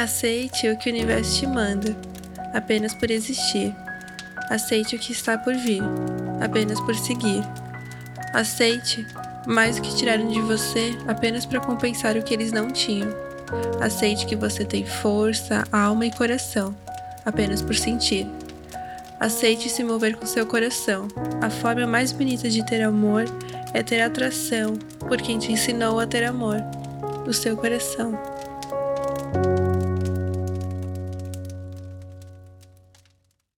Aceite o que o universo te manda, apenas por existir. Aceite o que está por vir, apenas por seguir. Aceite mais o que tiraram de você apenas para compensar o que eles não tinham. Aceite que você tem força, alma e coração, apenas por sentir. Aceite se mover com seu coração. A forma mais bonita de ter amor é ter atração por quem te ensinou a ter amor, o seu coração.